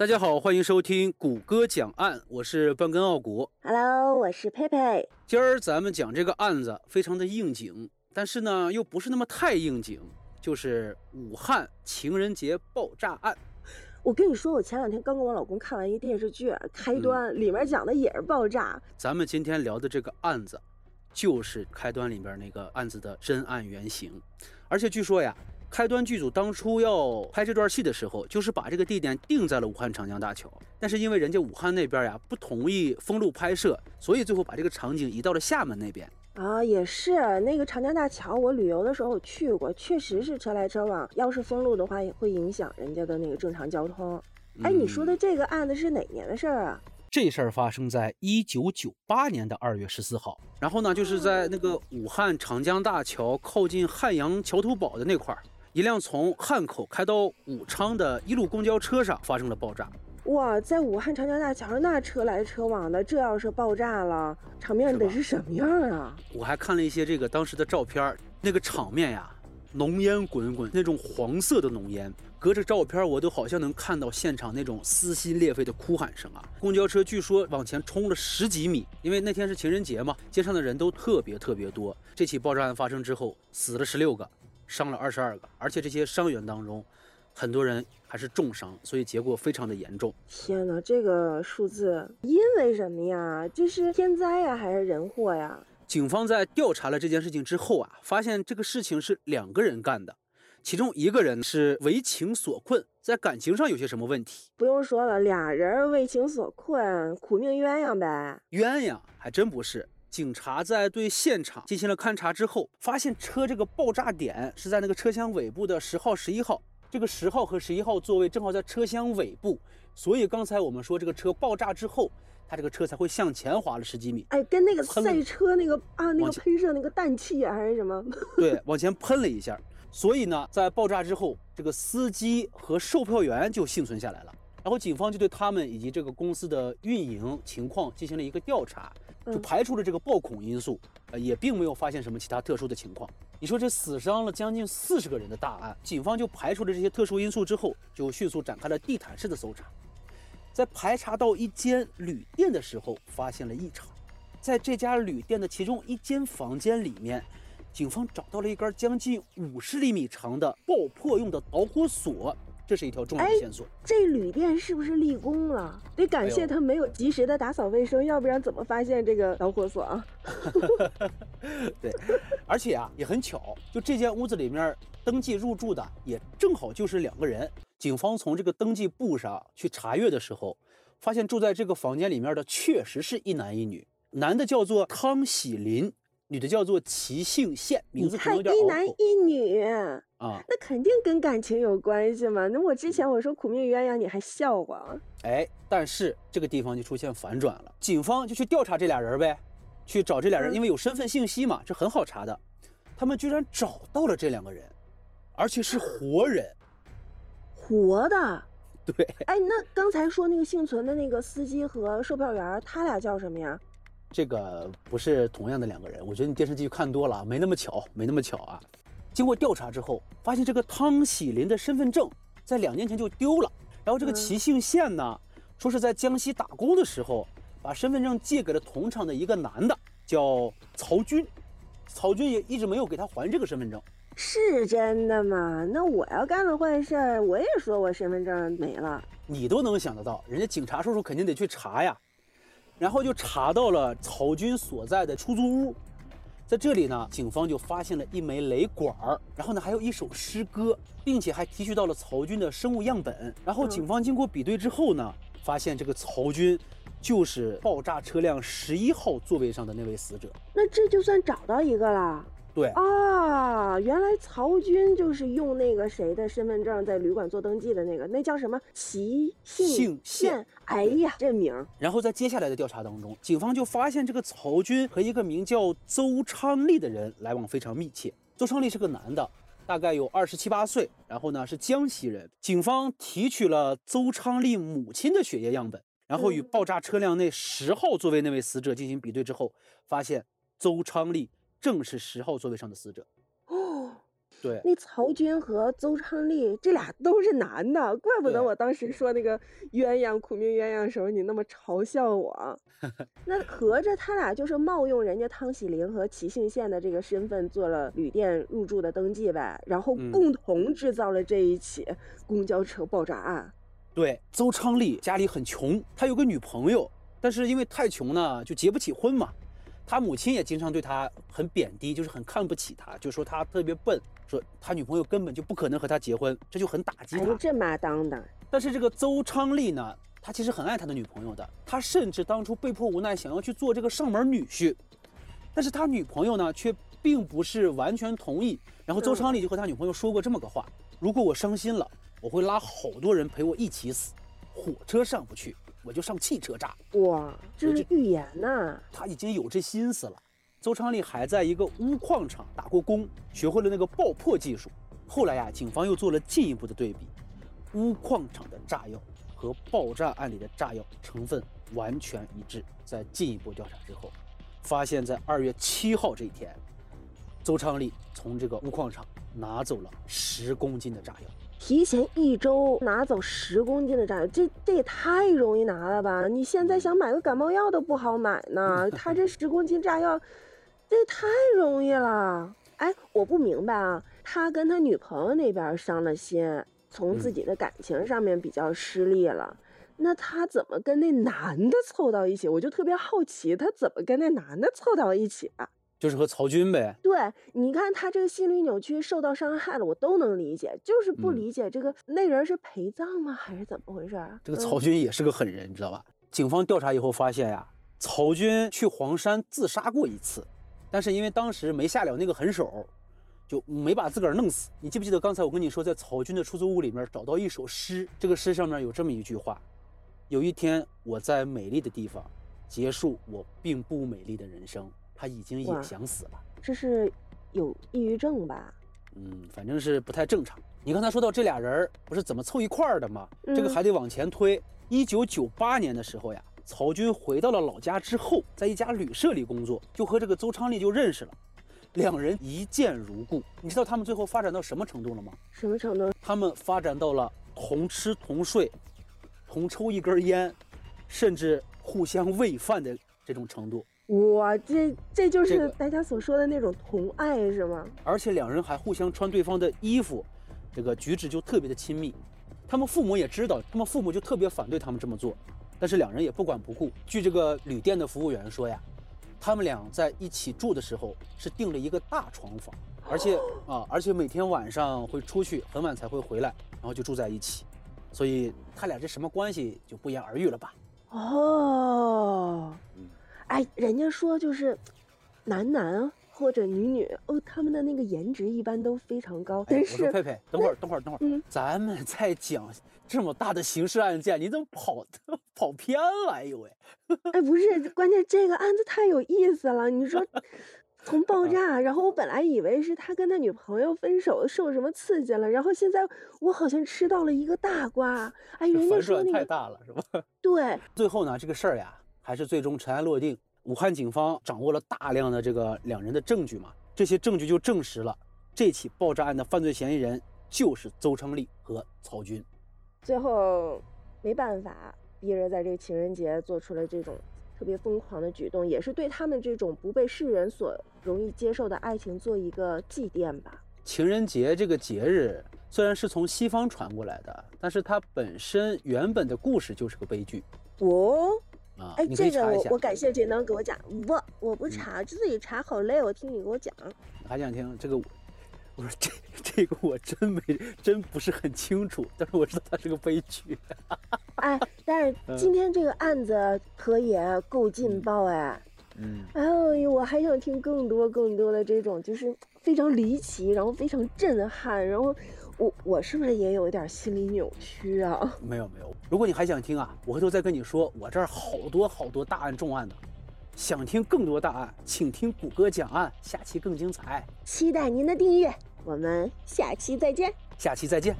大家好，欢迎收听谷歌讲案，我是半根傲骨。Hello，我是佩佩。今儿咱们讲这个案子非常的应景，但是呢又不是那么太应景，就是武汉情人节爆炸案。我跟你说，我前两天刚跟我老公看完一电视剧《开端》，里面讲的也是爆炸。咱们今天聊的这个案子，就是开端里边那个案子的真案原型。而且据说呀，开端剧组当初要拍这段戏的时候，就是把这个地点定在了武汉长江大桥，但是因为人家武汉那边呀不同意封路拍摄，所以最后把这个场景移到了厦门那边。啊，也是那个长江大桥，我旅游的时候我去过，确实是车来车往。要是封路的话，也会影响人家的那个正常交通。哎，你说的这个案子是哪年的事儿啊？这事儿发生在一九九八年的二月十四号，然后呢，就是在那个武汉长江大桥靠近汉阳桥头堡的那块儿，一辆从汉口开到武昌的一路公交车上发生了爆炸。哇，在武汉长江大桥上那车来车往的，这要是爆炸了，场面得是什么样啊？我还看了一些这个当时的照片儿，那个场面呀，浓烟滚滚，那种黄色的浓烟，隔着照片我都好像能看到现场那种撕心裂肺的哭喊声啊！公交车据说往前冲了十几米，因为那天是情人节嘛，街上的人都特别特别多。这起爆炸案发生之后，死了十六个，伤了二十二个，而且这些伤员当中，很多人还是重伤，所以结果非常的严重。天哪，这个数字因为什么呀？这是天灾呀，还是人祸呀？警方在调查了这件事情之后啊，发现这个事情是两个人干的，其中一个人是为情所困，在感情上有些什么问题。不用说了，俩人为情所困，苦命鸳鸯呗。鸳鸯还真不是。警察在对现场进行了勘查之后，发现车这个爆炸点是在那个车厢尾部的十号、十一号。这个十号和十一号座位正好在车厢尾部，所以刚才我们说这个车爆炸之后，它这个车才会向前滑了十几米。哎，跟那个赛车那个啊，那个喷射那个氮气啊，还是什么？对，往前喷了一下。所以呢，在爆炸之后，这个司机和售票员就幸存下来了。然后警方就对他们以及这个公司的运营情况进行了一个调查，就嗯排除了这个暴恐因素，呃，也并没有发现什么其他特殊的情况。你说这死伤了将近四十个人的大案，警方就排除了这些特殊因素之后，就迅速展开了地毯式的搜查。在排查到一间旅店的时候，发现了异常。在这家旅店的其中一间房间里面，警方找到了一根将近五十厘米长的爆破用的导火索，这是一条重要的哎线索。这旅店是不是立功了？得感谢他没有及时的打扫卫生，要不然怎么发现这个导火索啊？对，而且啊也很巧，就这间屋子里面登记入住的也正好就是两个人。警方从这个登记簿上去查阅的时候，发现住在这个房间里面的确实是一男一女，男的叫做汤喜林，女的叫做齐杏宪，名字可能有点一男一女，啊。那肯定跟感情有关系嘛。那我之前我说苦命鸳鸯，你还笑话？哎，但是这个地方就出现反转了，警方就去调查这俩人呗，去找这俩人，嗯因为有身份信息嘛，这很好查的。他们居然找到了这两个人，而且是活人。活的。对，哎，那刚才说那个幸存的那个司机和售票员，他俩叫什么呀？这个不是同样的两个人，我觉得你电视剧看多了，没那么巧，没那么巧啊。经过调查之后，发现这个汤喜林的身份证在两年前就丢了，然后这个嗯齐姓县呢，说是在江西打工的时候，把身份证借给了同厂的一个男的，叫曹军，曹军也一直没有给他还这个身份证。是真的吗？那我要干了坏事儿，我也说我身份证没了。你都能想得到，人家警察叔叔肯定得去查呀。然后就查到了曹军所在的出租屋，在这里呢，警方就发现了一枚雷管儿，然后呢还有一首诗歌，并且还提取到了曹军的生物样本。然后警方经过比对之后呢，发现这个曹军就是爆炸车辆十一号座位上的那位死者。那这就算找到一个了。对，啊，原来曹军就是用那个谁的身份证在旅馆做登记的那个，那叫什么？齐姓姓宪哎呀，这名儿。然后在接下来的调查当中，警方就发现这个曹军和一个名叫邹昌利的人来往非常密切。邹昌利是个男的，大概有二十七八岁，然后呢是江西人。警方提取了邹昌利母亲的血液样本，然后与嗯。爆炸车辆内十号座位那位死者进行比对之后，发现邹昌利正是十号座位上的死者。哦，对，那曹军和邹昌利这俩都是男的，怪不得我当时说那个鸳鸯苦命鸳鸯时候你那么嘲笑我。那合着他俩就是冒用人家汤喜玲和齐庆宪的这个身份做了旅店入住的登记呗，然后嗯共同制造了这一起公交车爆炸案。对，邹昌利家里很穷，他有个女朋友，但是因为太穷呢，就结不起婚嘛。他母亲也经常对他很贬低，就是很看不起他，就说他特别笨，说他女朋友根本就不可能和他结婚，这就很打击哎，他。这妈当的，但是这个邹昌利呢，他其实很爱他的女朋友的，他甚至当初被迫无奈想要去做这个上门女婿，但是他女朋友呢却并不是完全同意。然后邹昌利就和他女朋友说过这么个话：如果我伤心了，我会拉好多人陪我一起死，火车上不去，我就上汽车炸。哇，这是预言呐、他已经有这心思了。邹昌利还在一个钨矿厂打过工，学会了那个爆破技术。后来呀，警方又做了进一步的对比，钨矿厂的炸药和爆炸案里的炸药成分完全一致。在进一步调查之后，发现在二月七号这一天，邹昌利从这个钨矿厂拿走了十公斤的炸药。提前一周拿走十公斤的炸药，这这也太容易拿了吧？你现在想买个感冒药都不好买呢，他这十公斤炸药，这也太容易了。哎，我不明白啊，他跟他女朋友那边伤了心，从自己的感情上面比较失利了。那他怎么跟那男的凑到一起？我就特别好奇，他怎么跟那男的凑到一起啊？就是和曹军呗，对，你看他这个心理扭曲，受到伤害了，我都能理解，就是不嗯理解这个、那人是陪葬吗，还是怎么回事儿？这个嗯曹军也是个狠人，你知道吧？警方调查以后发现呀，曹军去黄山自杀过一次，但是因为当时没下了那个狠手，就没把自个儿弄死。你记不记得刚才我跟你说，在曹军的出租屋里面找到一首诗，这个诗上面有这么一句话：有一天我在美丽的地方结束我并不美丽的人生。他已经也想死了。这是有抑郁症吧？嗯，反正是不太正常。你刚才说到这俩人儿不是怎么凑一块儿的吗？这个嗯还得往前推。一九九八年的时候呀，曹军回到了老家之后，在一家旅社里工作，就和这个邹昌利就认识了，两人一见如故。你知道他们最后发展到什么程度了吗？什么程度？他们发展到了同吃同睡、同抽一根烟，甚至互相喂饭的这种程度。哇，这这就是大家所说的那种同爱是吗？而且两人还互相穿对方的衣服，这个举止就特别的亲密。他们父母也知道，他们父母就特别反对他们这么做，但是两人也不管不顾。据这个旅店的服务员说呀，他们俩在一起住的时候是订了一个大床房，而且 啊，而且每天晚上会出去，很晚才会回来，然后就住在一起。所以他俩这什么关系就不言而喻了吧？哦嗯，哎，人家说就是男男或者女女哦，他们的那个颜值一般都非常高，哎，但是佩佩，等会儿，等会儿，等会儿，嗯咱们在讲这么大的刑事案件，你怎么跑 跑偏了？哎呦喂！哎，不是，关键这个案子太有意思了。你说 从爆炸，然后我本来以为是他跟他女朋友分手受什么刺激了，然后现在我好像吃到了一个大瓜。哎，人家说那个太大了，是吧？对，最后呢，这个事儿呀，还是最终尘埃落定。武汉警方掌握了大量的这个两人的证据嘛，这些证据就证实了这起爆炸案的犯罪嫌疑人就是邹昌利和曹军。最后没办法，逼着在这个情人节做出了这种特别疯狂的举动，也是对他们这种不被世人所容易接受的爱情做一个祭奠吧。情人节这个节日虽然是从西方传过来的，但是它本身原本的故事就是个悲剧哦，啊。哎，这个我我。感谢这能给我讲，我我不查，自己查好累，我听你给我讲。还想听这个我？我说这这个我真没真不是很清楚，但是我知道它是个悲剧。哎，但是嗯今天这个案子可也够劲爆哎！嗯，哎呦，我还想听更多更多的这种，就是非常离奇，然后非常震撼，然后我我是不是也有一点心理扭曲啊？没有没有。如果你还想听啊，我回头再跟你说，我这儿好多好多大案重案的。想听更多大案，请听谷歌讲案，下期更精彩。期待您的订阅，我们下期再见。下期再见。